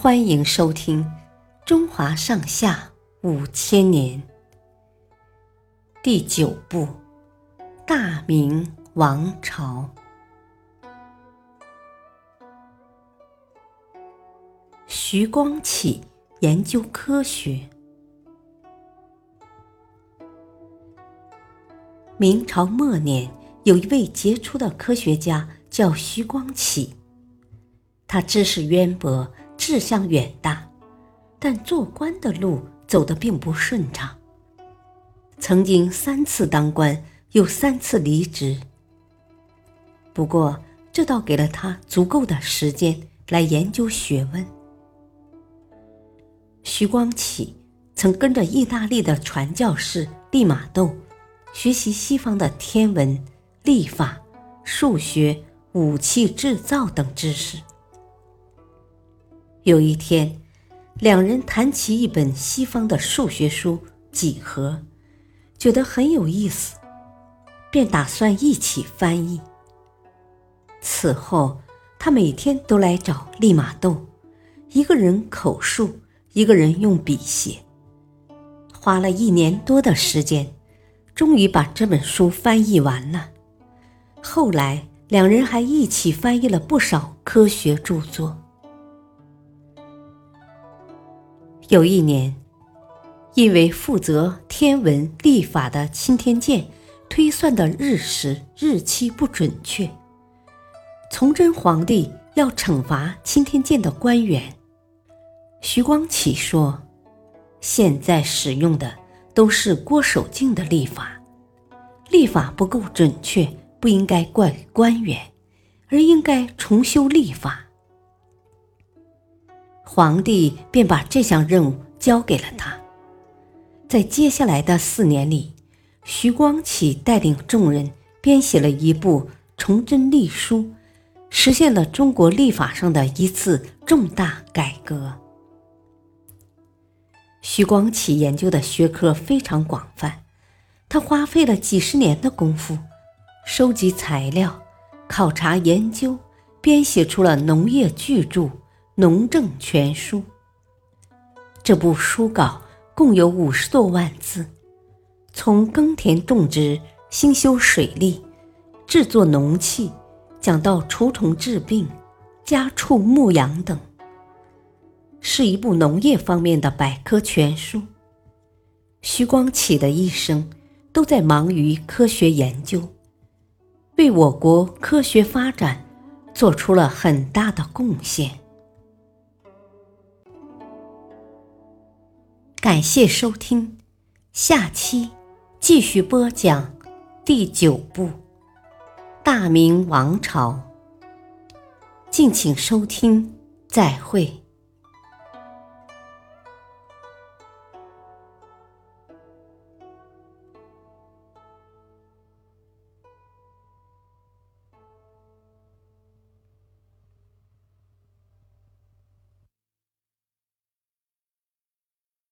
欢迎收听《中华上下五千年》第九部《大明王朝》。徐光启研究科学。明朝末年，有一位杰出的科学家，叫徐光启。他知识渊博。志向远大，但做官的路走得并不顺畅。曾经三次当官，又三次离职。不过，这倒给了他足够的时间来研究学问。徐光启曾跟着意大利的传教士利玛窦学习西方的天文、历法、数学、武器制造等知识。有一天，两人谈起一本西方的数学书《几何》，觉得很有意思，便打算一起翻译。此后，他每天都来找利玛窦，一个人口述，一个人用笔写，花了一年多的时间，终于把这本书翻译完了。后来，两人还一起翻译了不少科学著作。有一年，因为负责天文历法的钦天监推算的日时日期不准确，崇祯皇帝要惩罚钦天监的官员。徐光启说：“现在使用的都是郭守敬的历法，历法不够准确，不应该怪官员，而应该重修历法。”皇帝便把这项任务交给了他。在接下来的四年里，徐光启带领众人编写了一部《崇祯历书》，实现了中国历法上的一次重大改革。徐光启研究的学科非常广泛，他花费了几十年的功夫，收集材料、考察研究，编写出了农业巨著。《农政全书》这部书稿共有五十多万字，从耕田种植、兴修水利、制作农器，讲到除虫治病、家畜牧养等，是一部农业方面的百科全书。徐光启的一生都在忙于科学研究，为我国科学发展做出了很大的贡献。感谢收听，下期继续播讲第九部《大明王朝》，敬请收听，再会。